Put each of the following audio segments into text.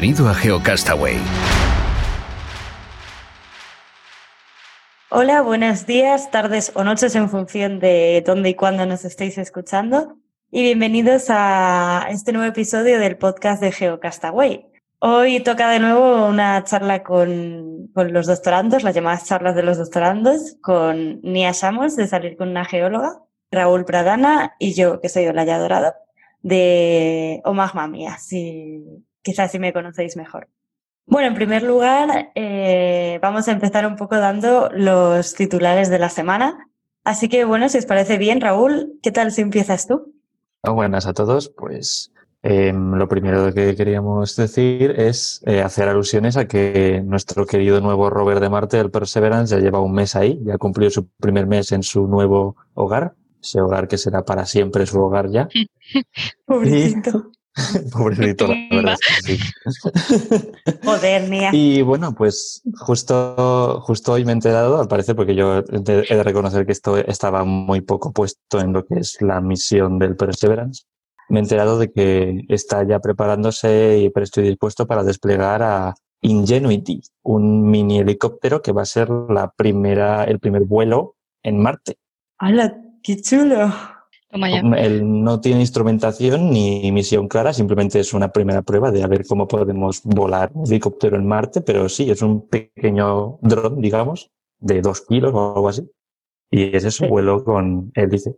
Bienvenido a GeoCastaway. Hola, buenos días, tardes o noches en función de dónde y cuándo nos estéis escuchando. Y bienvenidos a este nuevo episodio del podcast de GeoCastaway. Hoy toca de nuevo una charla con, con, los doctorandos, las llamadas charlas de los doctorandos, con Nia Samos, de Salir con una geóloga, Raúl Pradana y yo, que soy Olaya Dorado, de Omagma Mía, si, quizás si me conocéis mejor. Bueno, en primer lugar, eh, vamos a empezar un poco dando los titulares de la semana. Así que, bueno, si os parece bien, Raúl, ¿qué tal si empiezas tú? Oh, buenas a todos. Pues eh, lo primero que queríamos decir es eh, hacer alusiones a que nuestro querido nuevo rover de Marte, el Perseverance, ya lleva un mes ahí, ya cumplió su primer mes en su nuevo hogar, ese hogar que será para siempre su hogar ya. Pobrecito. Pobrecito, la verdad. Sí. Joder, mía. Y bueno, pues justo, justo hoy me he enterado, al parecer, porque yo he de reconocer que esto estaba muy poco puesto en lo que es la misión del Perseverance. Me he enterado de que está ya preparándose y estoy dispuesto para desplegar a Ingenuity, un mini helicóptero que va a ser la primera, el primer vuelo en Marte. ¡Hala, qué chulo! Él no tiene instrumentación ni misión clara, simplemente es una primera prueba de a ver cómo podemos volar un helicóptero en Marte, pero sí, es un pequeño dron, digamos, de dos kilos o algo así. Y es eso, vuelo con hélice.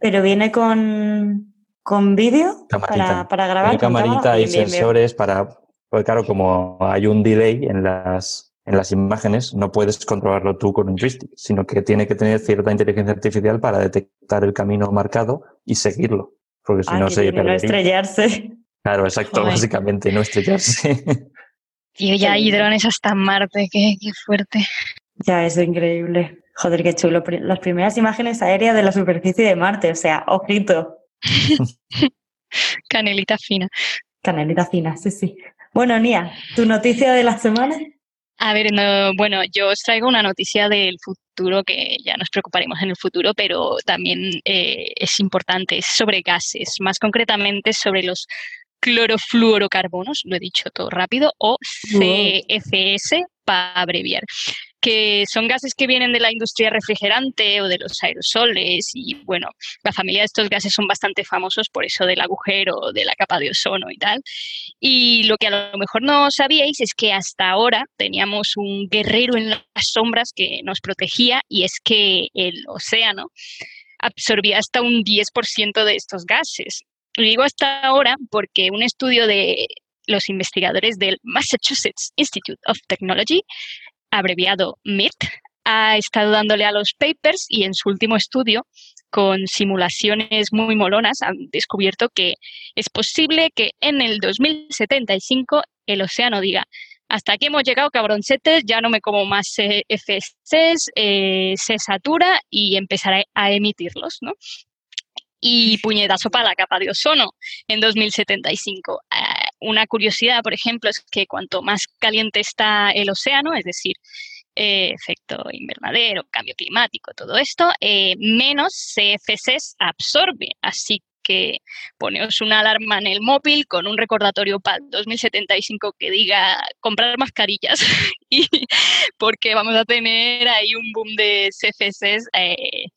Pero viene con, con vídeo para, para, grabar. Tiene camarita y sensores para, pues claro, como hay un delay en las, en las imágenes no puedes controlarlo tú con un joystick, sino que tiene que tener cierta inteligencia artificial para detectar el camino marcado y seguirlo. Porque si ah, no se No estrellarse. Claro, exacto, Joder. básicamente, no estrellarse. Tío, ya hay drones hasta Marte, qué, qué fuerte. Ya, es increíble. Joder, qué chulo. Las primeras imágenes aéreas de la superficie de Marte, o sea, ojito. Canelita fina. Canelita fina, sí, sí. Bueno, Nia, ¿tu noticia de la semana? A ver, no, bueno, yo os traigo una noticia del futuro que ya nos preocuparemos en el futuro, pero también eh, es importante, es sobre gases, más concretamente sobre los clorofluorocarbonos, lo he dicho todo rápido, o CFS para abreviar que son gases que vienen de la industria refrigerante o de los aerosoles y bueno, la familia de estos gases son bastante famosos por eso del agujero, de la capa de ozono y tal. Y lo que a lo mejor no sabíais es que hasta ahora teníamos un guerrero en las sombras que nos protegía y es que el océano absorbía hasta un 10% de estos gases. Y digo hasta ahora porque un estudio de los investigadores del Massachusetts Institute of Technology abreviado MIT, ha estado dándole a los papers y en su último estudio, con simulaciones muy molonas, han descubierto que es posible que en el 2075 el océano diga, hasta aquí hemos llegado, cabroncetes, ya no me como más eh, se satura y empezará a emitirlos, ¿no? Y puñetazo para la capa de ozono en 2075 una curiosidad, por ejemplo, es que cuanto más caliente está el océano, es decir, eh, efecto invernadero, cambio climático, todo esto, eh, menos CFCs absorbe. Así que poneos una alarma en el móvil con un recordatorio para 2075 que diga comprar mascarillas y porque vamos a tener ahí un boom de CFCs eh,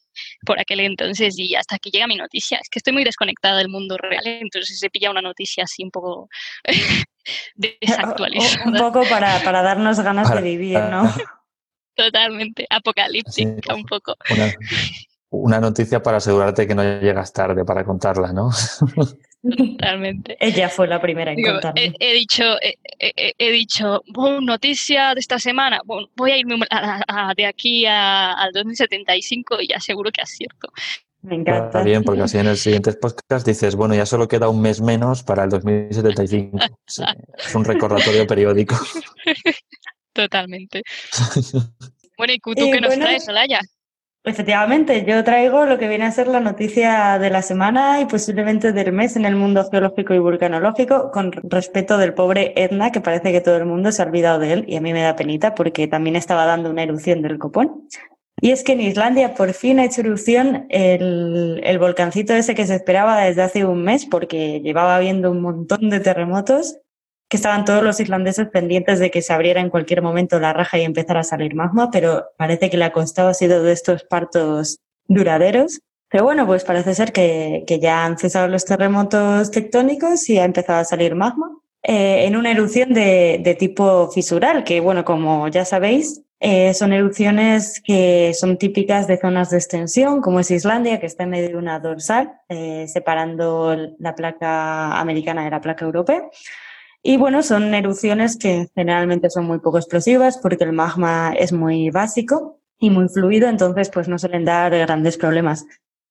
por aquel entonces y hasta que llega mi noticia. Es que estoy muy desconectada del mundo real, entonces se pilla una noticia así un poco desactualizada. Un poco para, para darnos ganas de vivir, ¿no? Totalmente, apocalíptica un poco. Una, una, noticia para asegurarte que no llegas tarde para contarla, ¿no? Totalmente. Ella fue la primera en Digo, contarlo. he, he dicho, he, he- he dicho, "Oh, noticia de esta semana, bueno, voy a irme a- a- de aquí a- al 2075 y ya seguro que acierto. Me encanta. Está bien, porque así en el siguiente podcast dices, bueno, ya solo queda un mes menos para el 2075. Sí, es un recordatorio periódico. Totalmente. Bueno, ¿y tú Eh, qué nos bueno, traes, Olaya? Efectivamente, yo traigo lo que viene a ser la noticia de la semana y posiblemente del mes en el mundo geológico y vulcanológico con respecto del pobre Etna, que parece que todo el mundo se ha olvidado de él y a mí me da penita porque también estaba dando una erupción del copón. Y es que en Islandia por fin ha hecho erupción el, el volcancito ese que se esperaba desde hace un mes porque llevaba habiendo un montón de terremotos que estaban todos los islandeses pendientes de que se abriera en cualquier momento la raja y empezara a salir magma, pero parece que le ha ha sido de estos partos duraderos. Pero bueno, pues parece ser que, que ya han cesado los terremotos tectónicos y ha empezado a salir magma eh, en una erupción de, de tipo fisural, que bueno, como ya sabéis, eh, son erupciones que son típicas de zonas de extensión, como es Islandia, que está en medio de una dorsal, eh, separando la placa americana de la placa europea. Y bueno, son erupciones que generalmente son muy poco explosivas porque el magma es muy básico y muy fluido, entonces pues no suelen dar grandes problemas.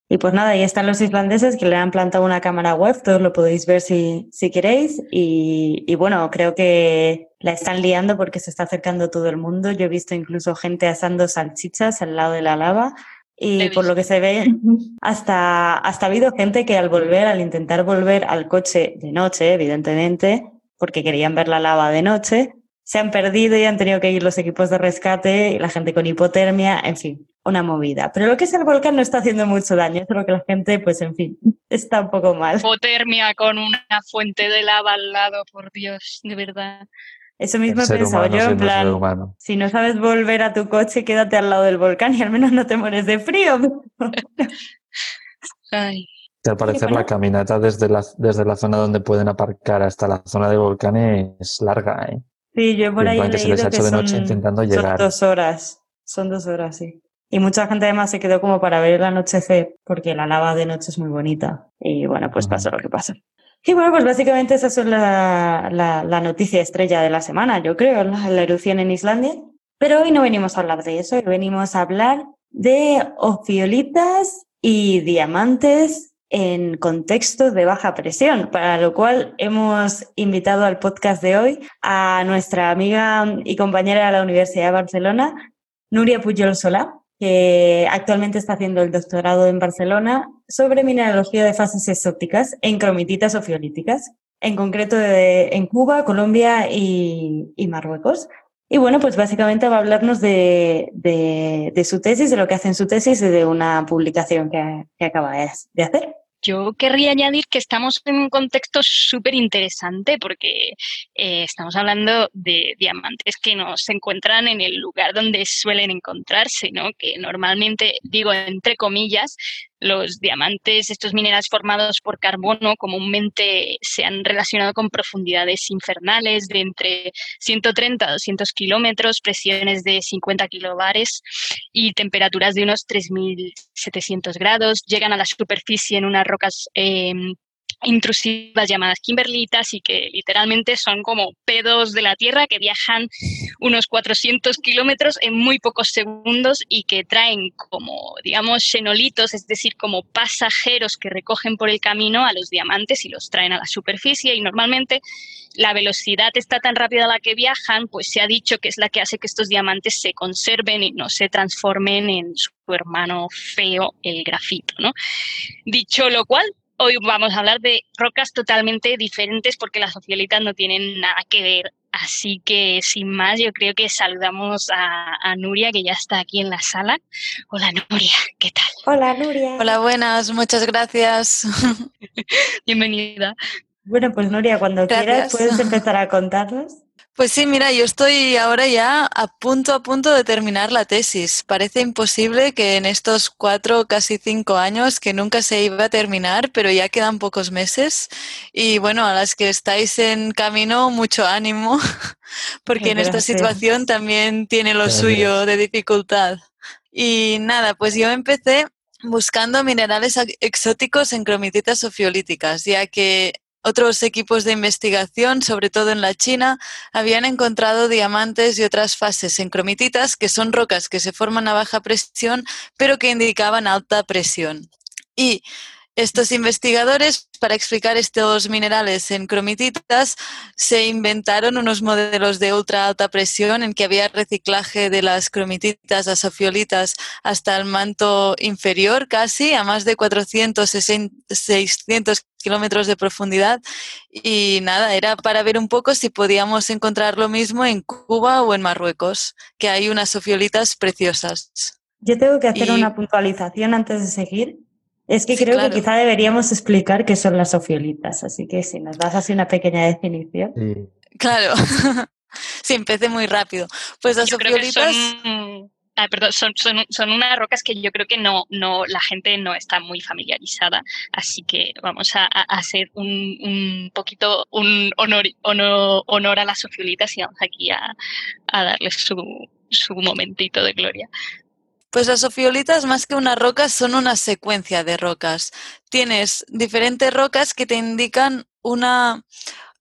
Y pues nada, ahí están los islandeses que le han plantado una cámara web, todos lo podéis ver si, si queréis. Y, y bueno, creo que la están liando porque se está acercando todo el mundo. Yo he visto incluso gente asando salchichas al lado de la lava. Y por lo que se ve, hasta, hasta ha habido gente que al volver, al intentar volver al coche de noche, evidentemente, porque querían ver la lava de noche, se han perdido y han tenido que ir los equipos de rescate y la gente con hipotermia, en fin, una movida. Pero lo que es el volcán no está haciendo mucho daño, solo que la gente, pues en fin, está un poco mal. Hipotermia con una fuente de lava al lado, por Dios, de verdad. Eso mismo he pensado humano yo, en plan, si no sabes volver a tu coche, quédate al lado del volcán y al menos no te mueres de frío. Ay, Que al parecer bueno. la caminata desde la, desde la zona donde pueden aparcar hasta la zona de volcán es larga, ¿eh? Sí, yo por ahí he que se les leído ha que hecho de son, noche intentando son llegar. dos horas, son dos horas, sí. Y mucha gente además se quedó como para ver el anochecer, porque la lava de noche es muy bonita. Y bueno, pues pasó lo que pasó. Y bueno, pues básicamente esa es la, la, la noticia estrella de la semana, yo creo, la, la erupción en Islandia. Pero hoy no venimos a hablar de eso, hoy venimos a hablar de ofiolitas y diamantes en contextos de baja presión, para lo cual hemos invitado al podcast de hoy a nuestra amiga y compañera de la Universidad de Barcelona, Nuria Pujol Solá, que actualmente está haciendo el doctorado en Barcelona sobre mineralogía de fases exóticas en cromititas ofiolíticas, en concreto de- en Cuba, Colombia y, Marruecos. Y bueno, pues básicamente va a hablarnos de, su tesis, de lo que hace en su tesis y de una publicación que, acaba de hacer. Yo querría añadir que estamos en un contexto súper interesante porque eh, estamos hablando de diamantes que no se encuentran en el lugar donde suelen encontrarse, ¿no? Que normalmente, digo entre comillas, los diamantes, estos minerales formados por carbono, comúnmente se han relacionado con profundidades infernales de entre 130 a 200 kilómetros, presiones de 50 kilobares y temperaturas de unos 3.700 grados. Llegan a la superficie en unas rocas eh, intrusivas llamadas kimberlitas y que literalmente son como pedos de la Tierra que viajan unos 400 kilómetros en muy pocos segundos y que traen como, digamos, xenolitos, es decir, como pasajeros que recogen por el camino a los diamantes y los traen a la superficie y normalmente la velocidad está tan rápida a la que viajan, pues se ha dicho que es la que hace que estos diamantes se conserven y no se transformen en su hermano feo, el grafito. Dicho lo cual, hoy vamos a hablar de rocas totalmente diferentes porque las ofiolitas no tienen nada que ver. Así que sin más, yo creo que saludamos a, a Nuria, que ya está aquí en la sala. Hola Nuria, ¿qué tal? Hola, Nuria. Hola, buenas, muchas gracias. Bienvenida. Bueno, pues Nuria, cuando quieras puedes empezar a contarnos. Pues sí, mira, yo estoy ahora ya a punto a punto de terminar la tesis. Parece imposible que en estos cuatro, casi cinco años, que nunca se iba a terminar, pero ya quedan pocos meses. Y bueno, a las que estáis en camino, mucho ánimo, porque en esta situación también tiene lo Gracias. suyo de dificultad. Y nada, pues yo empecé buscando minerales exóticos en cromititas ofiolíticas, ya que otros equipos de investigación, sobre todo en la China, habían encontrado diamantes y otras fases en cromititas, que son rocas que se forman a baja presión, pero que indicaban alta presión. Y estos investigadores, para explicar estos minerales en cromititas, se inventaron unos modelos de ultra alta presión en que había reciclaje de las cromititas a hasta el manto inferior, casi a más de 400, 600 kilómetros de profundidad. Y nada, era para ver un poco si podíamos encontrar lo mismo en Cuba o en Marruecos, que hay unas sofiolitas preciosas. Yo tengo que hacer una puntualización antes de seguir. Es que creo que quizá deberíamos explicar qué son las sofiolitas, así que si nos das así una pequeña definición. Claro, sí, empecé muy rápido. Pues las sofiolitas... Ah, perdón, son, unas rocas que yo creo que no, no, la gente no está muy familiarizada, así que vamos a, hacer un, un, poquito un honor, honor, a las sofiolitas y vamos aquí a, a darles su, su momentito de gloria. Pues las sofiolitas, más que unas rocas, son una secuencia de rocas. Tienes diferentes rocas que te indican una,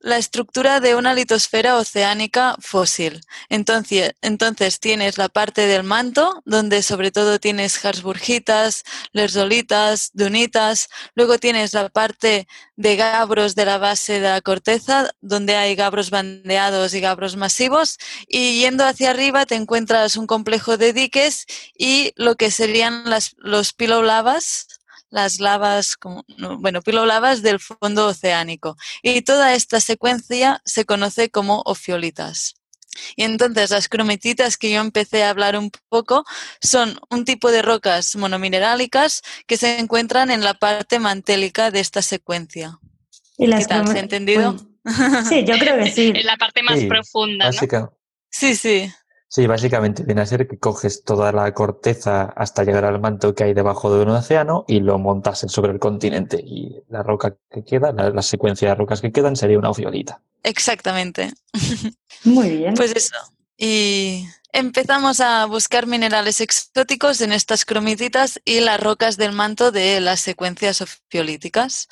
la estructura de una litosfera oceánica fósil. Entonces, entonces tienes la parte del manto, donde sobre todo tienes harsburgitas, lerzolitas, dunitas. Luego tienes la parte de gabros de la base de la corteza, donde hay gabros bandeados y gabros masivos. Y yendo hacia arriba te encuentras un complejo de diques y lo que serían las, los pilolavas, las lavas, bueno, pilolavas del fondo oceánico. Y toda esta secuencia se conoce como ofiolitas. Y entonces las crometitas que yo empecé a hablar un poco son un tipo de rocas monominerálicas que se encuentran en la parte mantélica de esta secuencia. ¿Y las ¿Qué tal? ¿Se ha entendido? Sí, yo creo que sí. en la parte más profunda. Sí, sí. Sí, básicamente viene a ser que coges toda la corteza hasta llegar al manto que hay debajo de un océano y lo montas sobre el continente. Y la roca que queda, la, secuencia de rocas que quedan sería una ofiolita. Exactamente. Muy bien. Pues eso. Y empezamos a buscar minerales exóticos en estas cromititas y las rocas del manto de las secuencias ofiolíticas.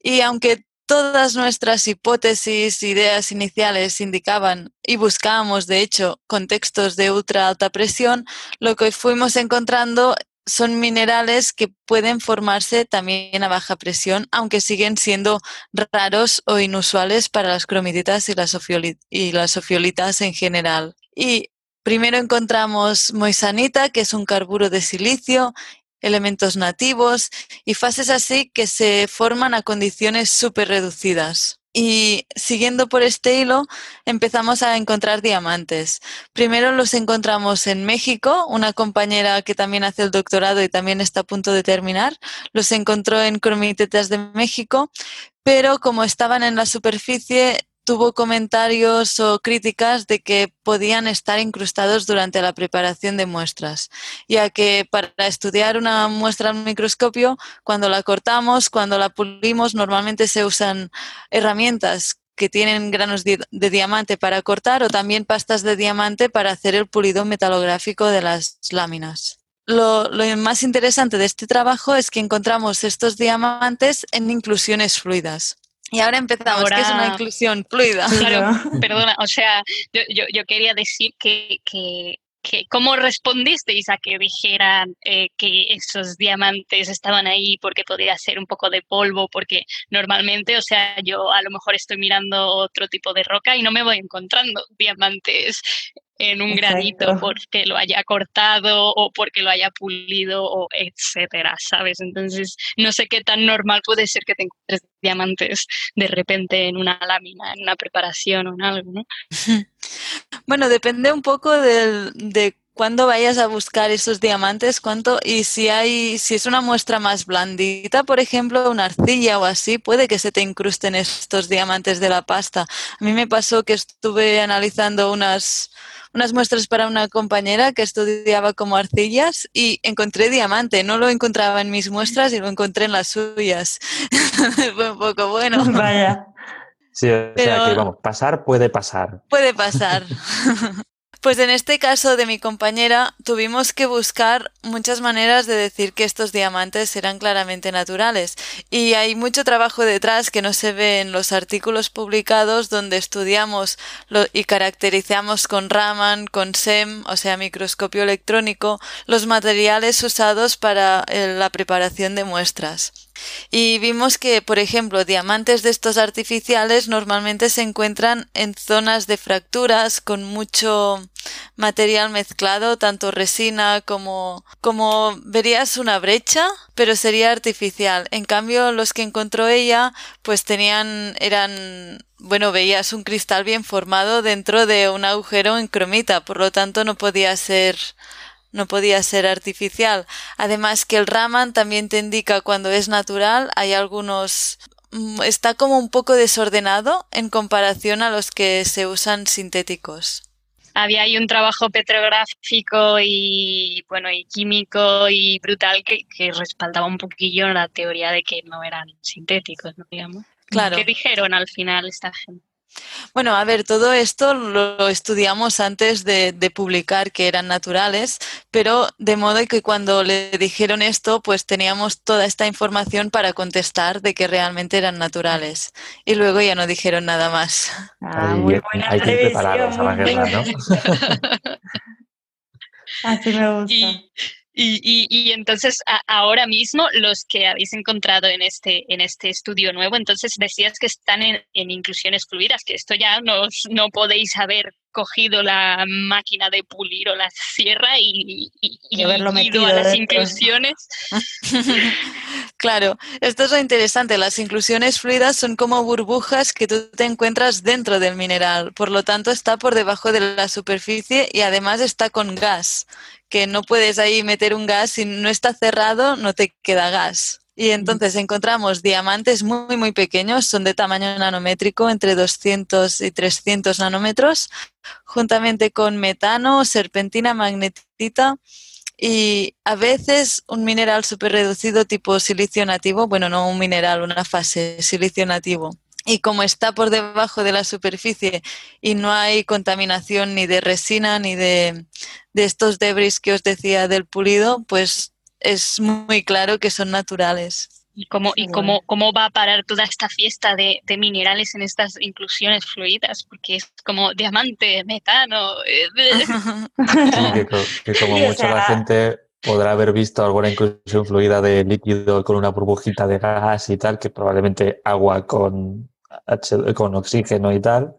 Y aunque Todas nuestras hipótesis, ideas iniciales indicaban y buscábamos, de hecho, contextos de ultra alta presión, lo que fuimos encontrando son minerales que pueden formarse también a baja presión, aunque siguen siendo raros o inusuales para las cromititas y las, y las ofiolitas en general. Y primero encontramos moisanita, que es un carburo de silicio, elementos nativos y fases así que se forman a condiciones súper reducidas. Y siguiendo por este hilo, empezamos a encontrar diamantes. Primero los encontramos en México, una compañera que también hace el doctorado y también está a punto de terminar, los encontró en Cromitetas de México, pero como estaban en la superficie, tuvo comentarios o críticas de que podían estar incrustados durante la preparación de muestras, ya que para estudiar una muestra al microscopio, cuando la cortamos, cuando la pulimos, normalmente se usan herramientas que tienen granos de, diamante para cortar o también pastas de diamante para hacer el pulido metalográfico de las láminas. Lo, lo, más interesante de este trabajo es que encontramos estos diamantes en inclusiones fluidas. Y ahora empezamos, que es una inclusión fluida. Claro, perdona, o sea, yo, yo, quería decir que, que, que, ¿cómo respondisteis a que dijeran eh, que esos diamantes estaban ahí porque podía ser un poco de polvo? Porque normalmente, o sea, yo a lo mejor estoy mirando otro tipo de roca y no me voy encontrando diamantes en un granito porque lo haya cortado o porque lo haya pulido o etcétera, ¿sabes? Entonces, no sé qué tan normal puede ser que te encuentres diamantes de repente en una lámina, en una preparación o en algo, ¿no? Bueno, depende un poco del, de cuándo vayas a buscar esos diamantes, cuánto, y si hay, si es una muestra más blandita, por ejemplo, una arcilla o así, puede que se te incrusten estos diamantes de la pasta. A mí me pasó que estuve analizando unas, unas muestras para una compañera que estudiaba como arcillas y encontré diamante. No lo encontraba en mis muestras y lo encontré en las suyas. Fue un poco bueno. Vaya. Sí, o sea que vamos, pasar puede pasar. Puede pasar. Pues en este caso de mi compañera tuvimos que buscar muchas maneras de decir que estos diamantes eran claramente naturales y hay mucho trabajo detrás que no se ve en los artículos publicados donde estudiamos y caracterizamos con Raman, con SEM, o sea, microscopio electrónico, los materiales usados para eh, la preparación de muestras. Y vimos que, por ejemplo, diamantes de estos artificiales normalmente se encuentran en zonas de fracturas con mucho material mezclado, tanto resina como, como verías una brecha, pero sería artificial. En cambio, los que encontró ella, pues tenían, eran bueno, veías un cristal bien formado dentro de un agujero en cromita, por lo tanto no podía ser no podía ser artificial. Además que el Raman también te indica cuando es natural, hay algunos mm, está como un poco desordenado en comparación a los que se usan sintéticos. Había ahí un trabajo petrográfico y bueno y químico y brutal que, respaldaba un poquillo la teoría de que no eran sintéticos, ¿no? digamos. Claro. ¿Qué dijeron al final esta gente? Bueno, a ver, todo esto lo estudiamos antes de, publicar que eran naturales, pero de modo que cuando le dijeron esto, pues teníamos toda esta información para contestar de que realmente eran naturales. Y luego ya no dijeron nada más. Ah, muy buena hay que a la guerra, ¿no? Así me gusta. Y, entonces ahora mismo los que habéis encontrado en este, en este estudio nuevo, entonces decías que están en, inclusiones fluidas, que esto ya no, no podéis haber cogido la máquina de pulir o la sierra y, y, haberlo metido a las inclusiones. claro, esto es lo interesante. Las inclusiones fluidas son como burbujas que tú te encuentras dentro del mineral. Por lo tanto, está por debajo de la superficie y además está con gas que no puedes ahí meter un gas, si no está cerrado no te queda gas. Y entonces encontramos diamantes muy, muy pequeños, son de tamaño nanométrico, entre 200 y 300 nanómetros, juntamente con metano, serpentina, magnetita y a veces un mineral súper reducido tipo silicio nativo, bueno, no un mineral, una fase, silicio nativo y como está por debajo de la superficie y no hay contaminación ni de resina ni de, estos debris que os decía del pulido, pues es muy claro que son naturales. ¿Y cómo, y cómo, cómo va a parar toda esta fiesta de, minerales en estas inclusiones fluidas? Porque es como diamante, metano. Eh, que, como mucha la gente podrá haber visto alguna inclusión fluida de líquido con una burbujita de gas y tal, que probablemente agua con con oxígeno y tal,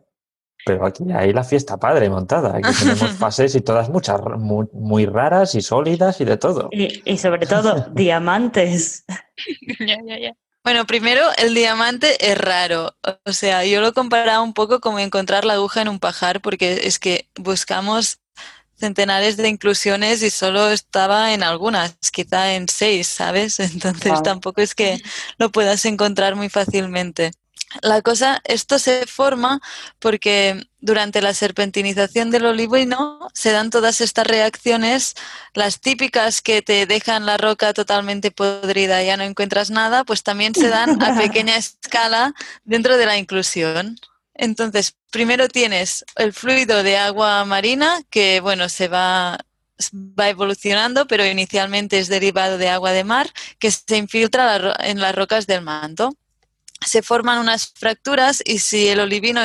pero aquí hay la fiesta padre montada. Aquí tenemos fases y todas muchas, muy, raras y sólidas y de todo. Y, sobre todo, diamantes. Bueno, primero, el diamante es raro. O sea, yo lo comparaba un poco como encontrar la aguja en un pajar, porque es que buscamos centenares de inclusiones y solo estaba en algunas, quizá en seis, ¿sabes? Entonces tampoco es que lo puedas encontrar muy fácilmente. La cosa, esto se forma porque durante la serpentinización del olivino se dan todas estas reacciones, las típicas que te dejan la roca totalmente podrida y ya no encuentras nada, pues también se dan a pequeña escala dentro de la inclusión. Entonces, primero tienes el fluido de agua marina que, bueno, se va, va evolucionando, pero inicialmente es derivado de agua de mar que se infiltra en las rocas del manto se forman unas fracturas y si el olivino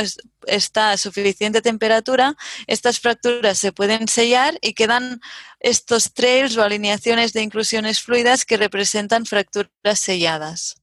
está a suficiente temperatura, estas fracturas se pueden sellar y quedan estos trails o alineaciones de inclusiones fluidas que representan fracturas selladas.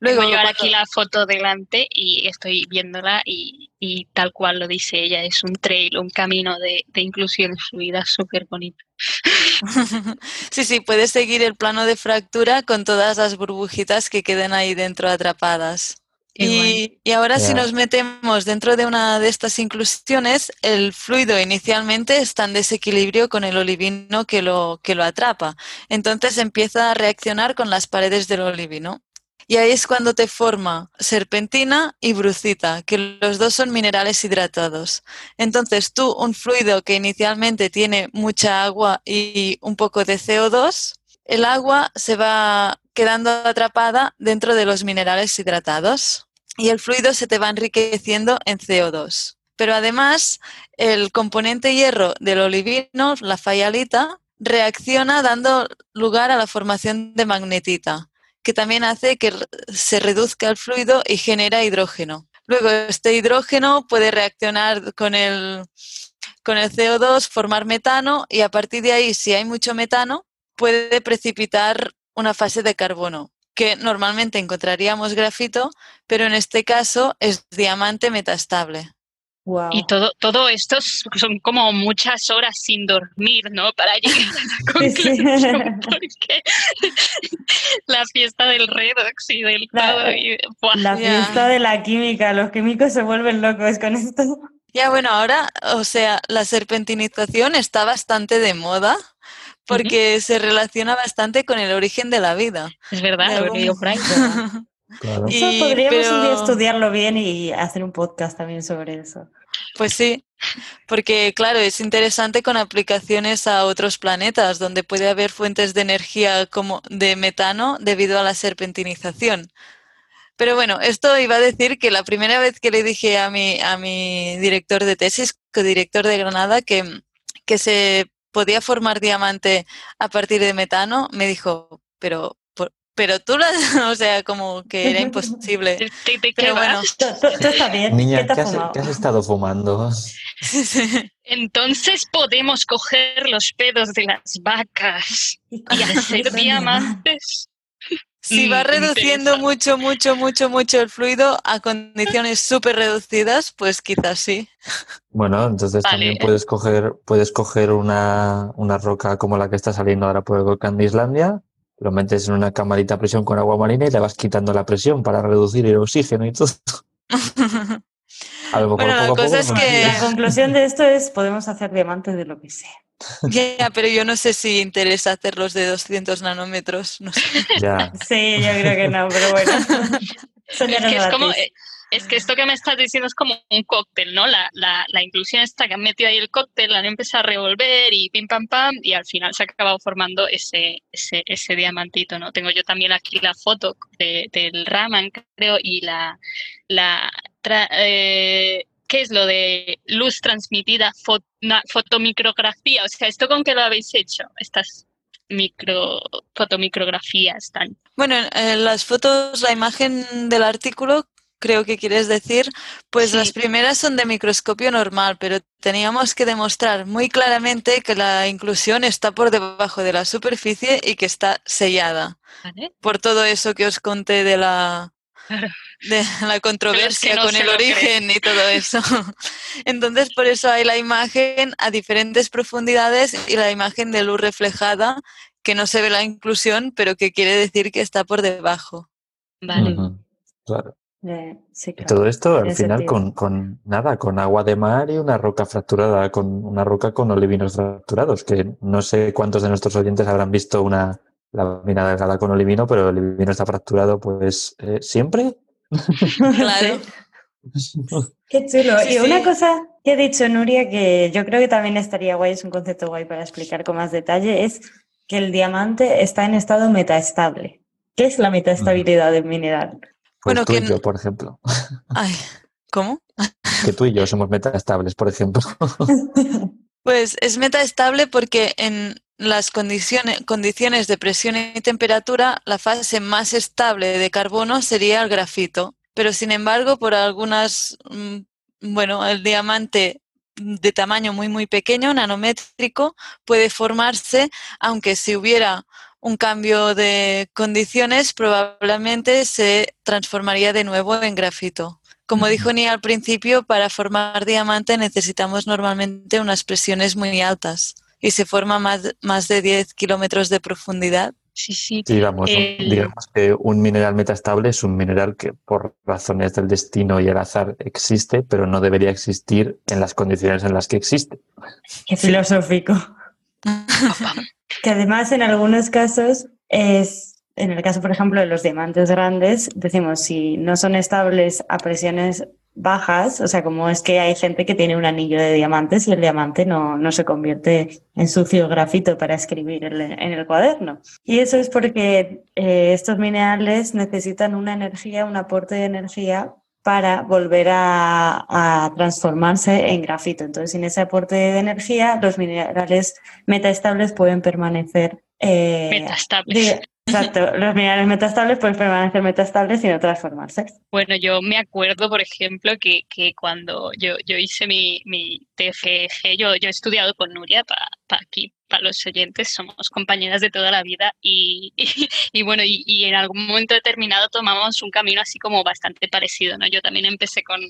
Luego, Tengo yo ahora aquí la foto delante y estoy viéndola y, tal cual lo dice ella, es un trail, un camino de, de inclusiones fluidas súper bonito. sí, sí, puedes seguir el plano de fractura con todas las burbujitas que queden ahí dentro atrapadas. Y, ahora si nos metemos dentro de una de estas inclusiones, el fluido inicialmente está en desequilibrio con el olivino que lo, que lo atrapa. Entonces empieza a reaccionar con las paredes del olivino. Y ahí es cuando te forma serpentina y brucita, que los dos son minerales hidratados. Entonces tú, un fluido que inicialmente tiene mucha agua y un poco de CO2, el agua se va quedando atrapada dentro de los minerales hidratados y el fluido se te va enriqueciendo en CO2. Pero además, el componente hierro del olivino, la fayalita, reacciona dando lugar a la formación de magnetita, que también hace que se reduzca el fluido y genera hidrógeno. Luego, este hidrógeno puede reaccionar con el, con el CO2, formar metano y a partir de ahí, si hay mucho metano, puede precipitar una fase de carbono, que normalmente encontraríamos grafito, pero en este caso es diamante metastable. Y todo, todo esto son como muchas horas sin dormir, ¿no? Para llegar a la conclusión, porque la fiesta del redox y del la, y, la fiesta de la química, los químicos se vuelven locos con esto. Ya, bueno, ahora, o sea, la serpentinización está bastante de moda porque uh -huh. se relaciona bastante con el origen de la vida. Es verdad, lo que Frank. Claro. Eso podríamos pero... un día estudiarlo bien y hacer un podcast también sobre eso. Pues sí, porque claro, es interesante con aplicaciones a otros planetas donde puede haber fuentes de energía como de metano debido a la serpentinización. Pero bueno, esto iba a decir que la primera vez que le dije a mi, a mi director de tesis, co-director de Granada, que, que se podía formar diamante a partir de metano, me dijo, pero pero tú, la, o sea, como que era imposible. ¿Te, te pero bueno, ¿Tú, tú está bien. Niña, ¿Qué, ¿qué, has, ¿qué has, estado fumando? Entonces podemos coger los pedos de las vacas y hacer diamantes. Si va reduciendo mucho, mucho, mucho, mucho el fluido a condiciones súper reducidas, pues quizás sí. Bueno, entonces vale. también puedes coger, puedes coger una, una roca como la que está saliendo ahora por el volcán de Islandia, lo metes en una camarita a presión con agua marina y le vas quitando la presión para reducir el oxígeno y todo. A lo mejor bueno, poco la cosa poco, es que... La conclusión de esto es podemos hacer diamantes de lo que sea. Ya, pero yo no sé si interesa hacerlos de 200 nanómetros. No sé. Sí, yo creo que no, pero bueno. es, que es, como, es que esto que me estás diciendo es como un cóctel, ¿no? La, la, la, inclusión esta que han metido ahí el cóctel, la han empezado a revolver y pim pam pam y al final se ha acabado formando ese, ese, ese diamantito, ¿no? Tengo yo también aquí la foto de, del Raman, creo, y la... la eh, ¿Qué es lo de luz transmitida, fot, na, fotomicrografía? O sea, ¿esto con qué lo habéis hecho? Estas micro fotomicrografías tan bueno en las fotos la imagen del artículo creo que quieres decir, pues sí. las primeras son de microscopio normal, pero teníamos que demostrar muy claramente que la inclusión está por debajo de la superficie y que está sellada. ¿Vale? Por todo eso que os conté de la, de la controversia no con el origen y todo eso. Entonces, por eso hay la imagen a diferentes profundidades y la imagen de luz reflejada, que no se ve la inclusión, pero que quiere decir que está por debajo. Vale. Uh -huh. Claro. Eh, sí, claro. Y todo esto al final con, con, nada, con agua de mar y una roca fracturada, con una roca con olivinos fracturados, que no sé cuántos de nuestros oyentes habrán visto una lámina delgada con olivino, pero el olivino está fracturado, pues eh, siempre. Claro. Qué chulo. Sí, y una cosa que ha dicho Nuria que yo creo que también estaría guay, es un concepto guay para explicar con más detalle, es que el diamante está en estado metaestable. ¿Qué es la metaestabilidad mm. del mineral? Pues bueno, tú que... y yo, por ejemplo. Ay, ¿cómo? Que tú y yo somos metaestables, por ejemplo. Pues es metaestable porque en las condiciones, condiciones de presión y temperatura, la fase más estable de carbono sería el grafito. Pero sin embargo, por algunas, mm, bueno, el diamante de tamaño muy, muy pequeño, nanométrico, puede formarse, aunque si hubiera un cambio de condiciones, probablemente se transformaría de nuevo en grafito. Como dijo Nia al principio, para formar diamante necesitamos normalmente unas presiones muy altas y se forma más, más de 10 kilómetros de profundidad. Sí, sí. Digamos, digamos que un mineral metastable es un mineral que por razones del destino y el azar existe, pero no debería existir en las condiciones en las que existe. Qué filosófico. que además en algunos casos es, en el caso por ejemplo de los diamantes grandes, decimos si no son estables a presiones bajas, o sea, como es que hay gente que tiene un anillo de diamantes y el diamante no, no se convierte en sucio grafito para escribir en, el cuaderno. Y eso es porque eh, estos minerales necesitan una energía, un aporte de energía para volver a, a, transformarse en grafito. Entonces, sin ese aporte de energía, los minerales metaestables pueden permanecer. Eh, metaestables. Exacto, los minerales metaestables pueden permanecer metaestables y no transformarse. Bueno, yo me acuerdo, por ejemplo, que, que cuando yo, yo hice mi, mi TFG, yo, yo he estudiado con Nuria para aquí, para los oyentes, somos compañeras de toda la vida y, y, bueno, y, y, en algún momento determinado tomamos un camino así como bastante parecido, ¿no? Yo también empecé con,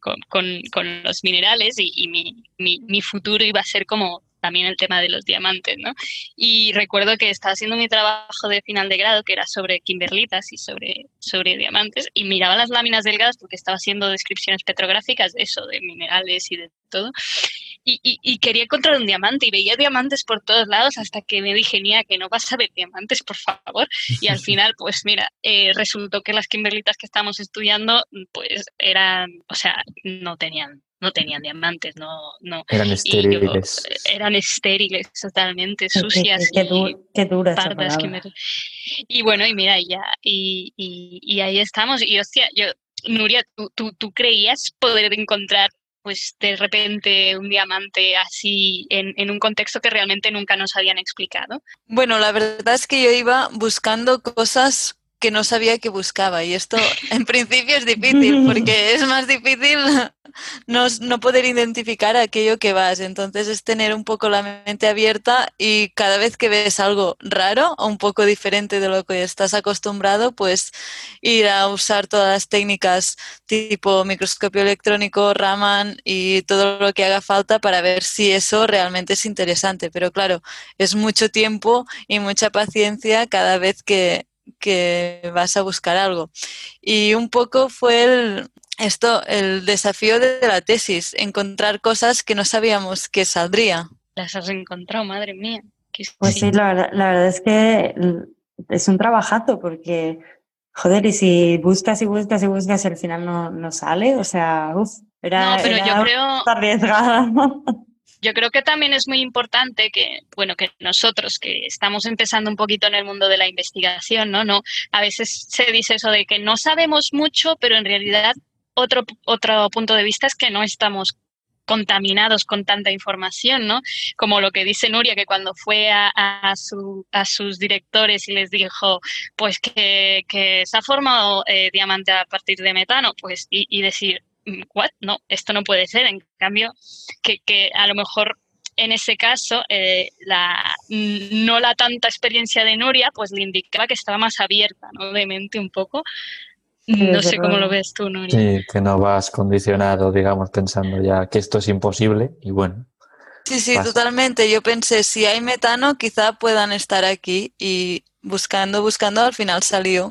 con, con, con los minerales y, mi, mi, mi futuro iba a ser como también el tema de los diamantes, ¿no? Y recuerdo que estaba haciendo mi trabajo de final de grado, que era sobre kimberlitas y sobre, sobre diamantes, y miraba las láminas delgadas porque estaba haciendo descripciones petrográficas de eso, de minerales y de todo. Y, y, y, quería encontrar un diamante y veía diamantes por todos lados hasta que me dije, Nia, que no vas a ver diamantes, por favor. Y al final, pues mira, eh, resultó que las kimberlitas que estamos estudiando, pues eran, o sea, no tenían no tenían diamantes, no, no. Eran estériles. Yo, eran estériles, totalmente sucias qué, qué, qué dura pardas. Que me... Y bueno, y mira, y ya, y, y, y, ahí estamos. Y hostia, yo, Nuria, ¿tú, tú, tú creías poder encontrar pues de repente un diamante así en, en, un contexto que realmente nunca nos habían explicado? Bueno, la verdad es que yo iba buscando cosas que no sabía que buscaba y esto en principio es difícil porque es más difícil no, no, poder identificar aquello que vas. Entonces es tener un poco la mente abierta y cada vez que ves algo raro o un poco diferente de lo que estás acostumbrado, pues ir a usar todas las técnicas tipo microscopio electrónico, Raman y todo lo que haga falta para ver si eso realmente es interesante. Pero claro, es mucho tiempo y mucha paciencia cada vez que, que vas a buscar algo. Y un poco fue el, esto, el desafío de la tesis, encontrar cosas que no sabíamos que saldría. Las has encontrado, madre mía. Pues sí, la verdad, la verdad es que es un trabajazo porque, joder, y si buscas y buscas y buscas y al final no, no sale, o sea, uff, era, no, pero era yo creo, arriesgada. Yo creo que también es muy importante que, bueno, que nosotros que estamos empezando un poquito en el mundo de la investigación, ¿no? no a veces se dice eso de que no sabemos mucho, pero en realidad otro, otro punto de vista es que no estamos contaminados con tanta información, ¿no? Como lo que dice Nuria, que cuando fue a, a, su, a sus directores y les dijo, pues que, se ha formado eh, diamante a partir de metano, pues y decir, ¿what? No, esto no puede ser. En cambio, que, que a lo mejor en ese caso, eh, la, no la tanta experiencia de Nuria, pues le indicaba que estaba más abierta, ¿no? De mente un poco. No sé cómo lo ves tú, Nuria. Sí, que no vas condicionado, digamos, pensando ya que esto es imposible y bueno. Sí, sí, vas. totalmente. Yo pensé, si hay metano, quizá puedan estar aquí y buscando, buscando, al final salió.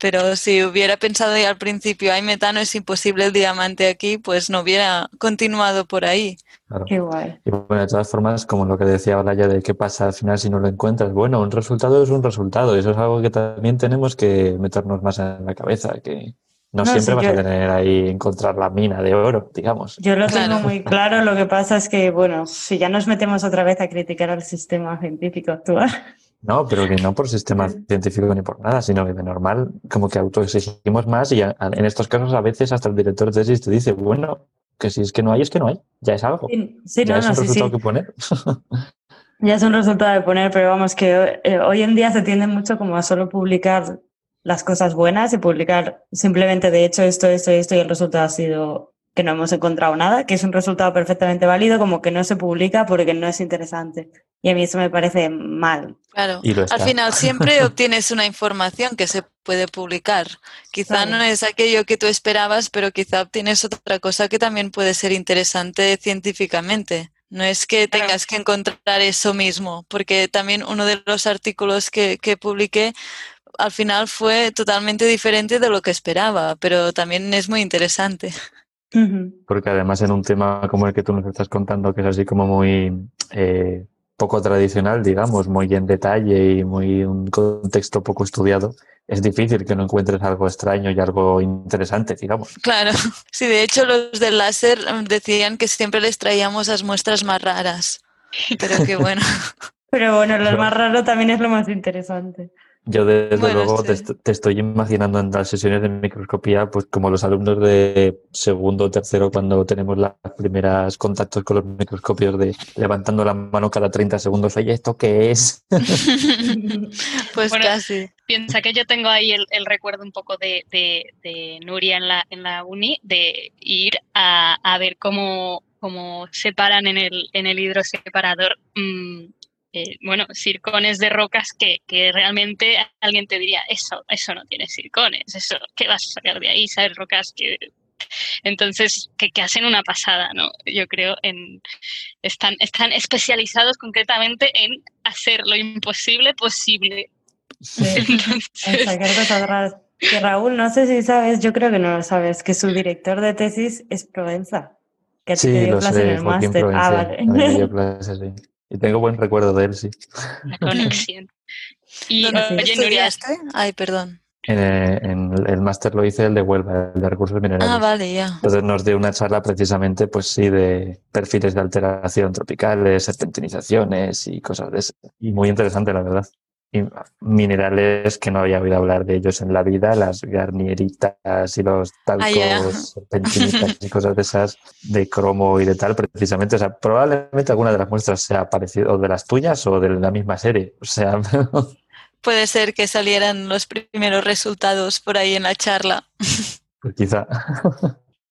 Pero si hubiera pensado ya al principio, hay metano, es imposible el diamante aquí, pues no hubiera continuado por ahí. Claro. Qué guay. Y bueno, de todas formas, como lo que decía Olaya de qué pasa al final si no lo encuentras, bueno, un resultado es un resultado. Eso es algo que también tenemos que meternos más en la cabeza, que no, no siempre sí, vas yo... a tener ahí encontrar la mina de oro, digamos. Yo lo tengo muy claro, lo que pasa es que, bueno, si ya nos metemos otra vez a criticar al sistema científico actual. No, pero que no por sistema científico ni por nada, sino que de normal como que autoexigimos más y en estos casos a veces hasta el director de tesis te dice, bueno, que si es que no hay, es que no hay, ya es algo. Sí, sí ya no, es un resultado sí. que poner. ya es un resultado de poner, pero vamos, que eh, hoy en día se tiende mucho como a solo publicar las cosas buenas y publicar simplemente de hecho esto, esto y esto y el resultado ha sido que no hemos encontrado nada, que es un resultado perfectamente válido, como que no se publica porque no es interesante. Y a mí eso me parece mal. Claro. Al final siempre obtienes una información que se puede publicar. Quizá no es aquello que tú esperabas, pero quizá obtienes otra cosa que también puede ser interesante científicamente. No es que tengas que encontrar eso mismo, porque también uno de los artículos que, que publiqué al final fue totalmente diferente de lo que esperaba, pero también es muy interesante. Porque además en un tema como el que tú nos estás contando, que es así como muy eh, poco tradicional, digamos, muy en detalle y muy un contexto poco estudiado, es difícil que no encuentres algo extraño y algo interesante, digamos. Claro, sí, de hecho los del láser decían que siempre les traíamos las muestras más raras, pero que bueno. Pero bueno, lo más raro también es lo más interesante. Yo desde Bueno, luego te, est- te estoy imaginando en las sesiones de microscopía, pues como los alumnos de segundo o tercero cuando tenemos los primeros contactos con los microscopios de levantando la mano cada 30 segundos, oye, ¿esto qué es? Pues Bueno, casi. Piensa que yo tengo ahí el, el recuerdo un poco de, de- de Nuria en la, en la uni, de ir a, a ver cómo, cómo separan en el, en el hidroseparador, mm, eh, bueno, circones de rocas que, que realmente alguien te diría, eso, eso no tiene circones, eso, ¿qué vas a sacar de ahí? ¿Sabes? Rocas que... Entonces, que, que hacen una pasada, ¿no? Yo creo en... Están, están especializados concretamente en hacer lo imposible posible. Sí, en Entonces, sacar cosas raras. Que Raúl, no sé si sabes, yo creo que no lo sabes, que su director de tesis es Provenza. Que ti te Sí, dio lo clase en el máster. Ah, vale. Dio sí. Y tengo buen recuerdo de él, sí. la conexión. Y. Ay, perdón. En, en el máster lo hice el de Huelva, el de recursos minerales. Ah, vale, ya. Entonces nos dio una charla precisamente, pues sí, de perfiles de alteración tropicales, serpentinizaciones y cosas de eso. Y muy interesante, la verdad. Minerales que no había oído hablar de ellos en la vida, las garnieritas y los talcos, Ah, ya. serpentinitas y cosas de esas, de cromo y de tal, precisamente. O sea, probablemente alguna de las muestras sea parecido, o de las tuyas o de la misma serie. O sea, Puede ser que salieran los primeros resultados por ahí en la charla. pues quizá.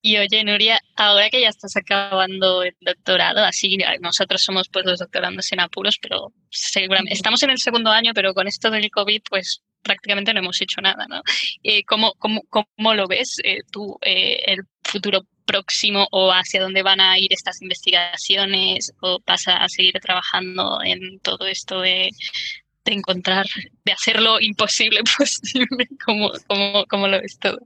Y oye, Nuria, ahora que ya estás acabando el doctorado, así nosotros somos pues los doctorandos en apuros, pero seguramente estamos en el segundo año, pero con esto del COVID, pues prácticamente no hemos hecho nada, ¿no? Eh, ¿cómo, cómo, cómo lo ves eh, tú, eh, el futuro próximo o hacia dónde van a ir estas investigaciones o vas a seguir trabajando en todo esto de, de encontrar, de hacer lo imposible posible? ¿Cómo, cómo, cómo lo ves todo?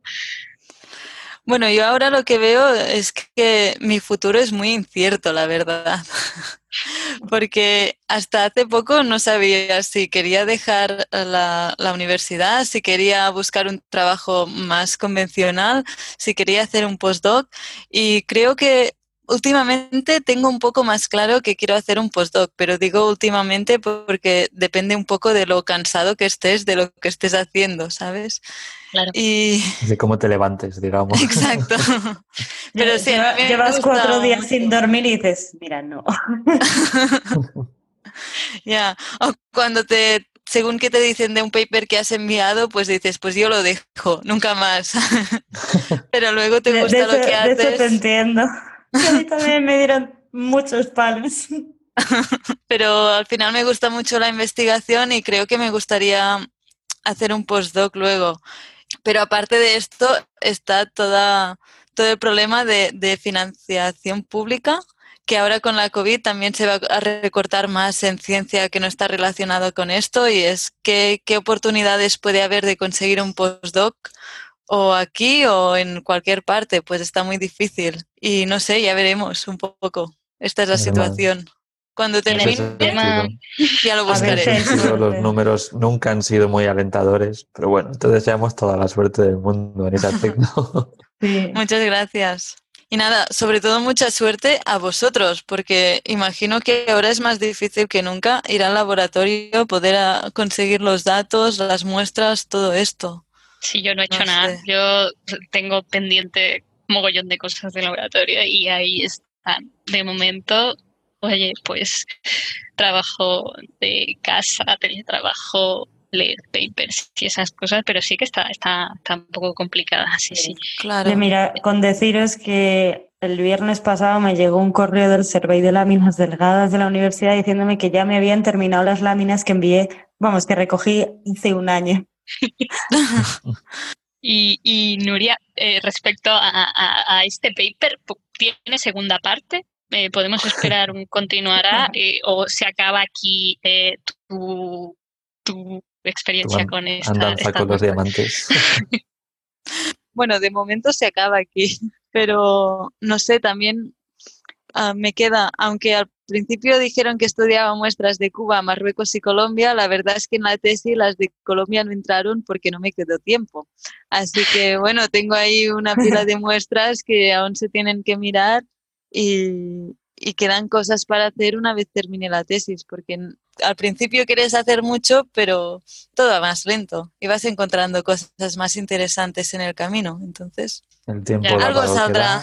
Bueno, yo ahora lo que veo es que mi futuro es muy incierto, la verdad. Porque hasta hace poco no sabía si quería dejar la, la, universidad, si quería buscar un trabajo más convencional, si quería hacer un postdoc. Y creo que últimamente tengo un poco más claro que quiero hacer un postdoc, pero digo últimamente porque depende un poco de lo cansado que estés, de lo que estés haciendo, ¿sabes? Claro. Y... De cómo te levantes, digamos. Exacto. Pero sí, Lleva, llevas cuatro días sin dormir y dices, mira, no. ya, o cuando te, según que te dicen de un paper que has enviado, pues dices, pues yo lo dejo, nunca más. Pero luego te gusta de, de lo eso, que haces. De eso te entiendo. A mí también me dieron muchos palos. Pero al final me gusta mucho la investigación y creo que me gustaría hacer un postdoc luego. Pero aparte de esto está toda, todo el problema de, financiación pública, que ahora con la COVID también se va a recortar más en ciencia que no está relacionado con esto y es qué, qué oportunidades puede haber de conseguir un postdoc o aquí o en cualquier parte, pues está muy difícil. Y no sé, ya veremos un poco. Esta es la situación. Cuando termine, ya lo buscaré. Los números nunca han sido muy alentadores, pero bueno, entonces deseamos toda la suerte del mundo en ese aspecto. Sí. Muchas gracias. Y nada, sobre todo mucha suerte a vosotros, porque imagino que ahora es más difícil que nunca ir al laboratorio, poder conseguir los datos, las muestras, todo esto. Sí, yo no he hecho no nada. Sé. Yo tengo pendiente mogollón de cosas de laboratorio y ahí están. De momento, oye, pues trabajo de casa, teletrabajo, leer papers y esas cosas, pero sí que está, está, está un poco complicada, sí, sí. Claro. Mira, con deciros que el viernes pasado me llegó un correo del Survey de Láminas Delgadas de la universidad diciéndome que ya me habían terminado las láminas que envié, vamos, que recogí hace un año. y, y, Nuria, eh, respecto a, a, a, este paper, ¿tiene segunda parte? Eh, ¿Podemos esperar un continuará eh, o se acaba aquí eh, tu, tu, experiencia tu con esta? Andanza esta con los diamantes. bueno, de momento se acaba aquí, pero no sé, también uh, me queda, aunque al principio dijeron que estudiaba muestras de Cuba, Marruecos y Colombia, la verdad es que en la tesis las de Colombia no entraron porque no me quedó tiempo. Así que bueno, tengo ahí una pila de muestras que aún se tienen que mirar y, y quedan cosas para hacer una vez termine la tesis, porque al principio quieres hacer mucho, pero todo va más lento y vas encontrando cosas más interesantes en el camino. Entonces, El tiempo Ya, algo que saldrá.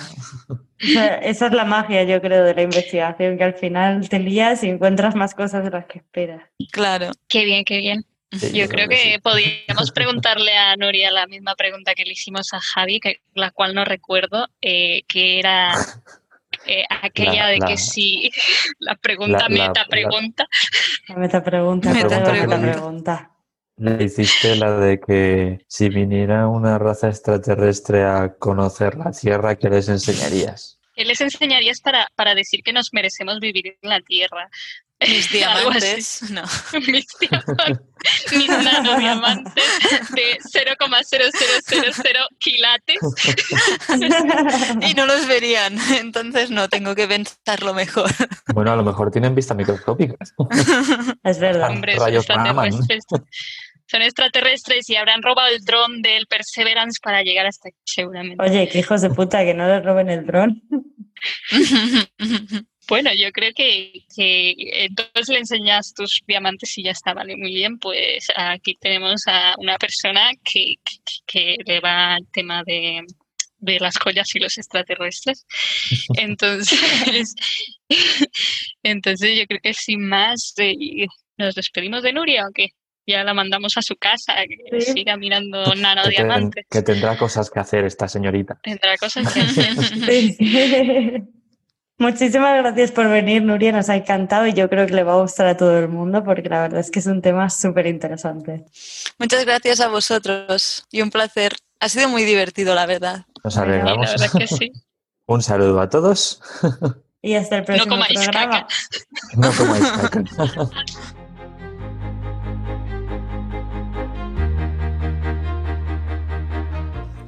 Esa es la magia, yo creo, de la investigación, que al final te lías y encuentras más cosas de las que esperas. claro. Qué bien, qué bien. Sí, Yo creo que sí. podríamos preguntarle a Nuria la misma pregunta que le hicimos a Javi, que, la cual no recuerdo, eh, que era eh, aquella La- de la- que si la pregunta la- meta la- pregunta. La meta pregunta, Meta la meta pregunta. pregunta. Le hiciste la de que si viniera una raza extraterrestre a conocer la Tierra, ¿qué les enseñarías? ¿Qué les enseñarías para, para decir que nos merecemos vivir en la Tierra? Mis diamantes, no. mis diamantes, mis nanodiamantes de 0,0000 quilates. Y no los verían, entonces no, tengo que pensarlo mejor. Bueno, a lo mejor tienen vista microscópica. Es verdad. Hombre, Rayos. Son extraterrestres y habrán robado el dron del Perseverance para llegar hasta aquí, seguramente. Oye, que hijos de puta, que no les roben el dron. Bueno, yo creo que, que entonces le enseñas tus diamantes y ya está, vale, muy bien. Pues aquí tenemos a una persona que, que, que le va al tema de, de las joyas y los extraterrestres. Entonces, entonces yo creo que sin más, eh, nos despedimos de Nuria o qué? Ya la mandamos a su casa, que Sí. siga mirando Que, ten- nanodiamantes. que tendrá cosas que hacer esta señorita. Tendrá cosas que hacer. Muchísimas gracias por venir, Nuria. Nos ha encantado y yo creo que le va a gustar a todo el mundo porque la verdad es que es un tema súper interesante. Muchas gracias a vosotros y un placer. Ha sido muy divertido, la verdad. Nos Y la alegramos. verdad que sí. Un saludo a todos. Y hasta el próximo comáis programa. caca. No comáis caca.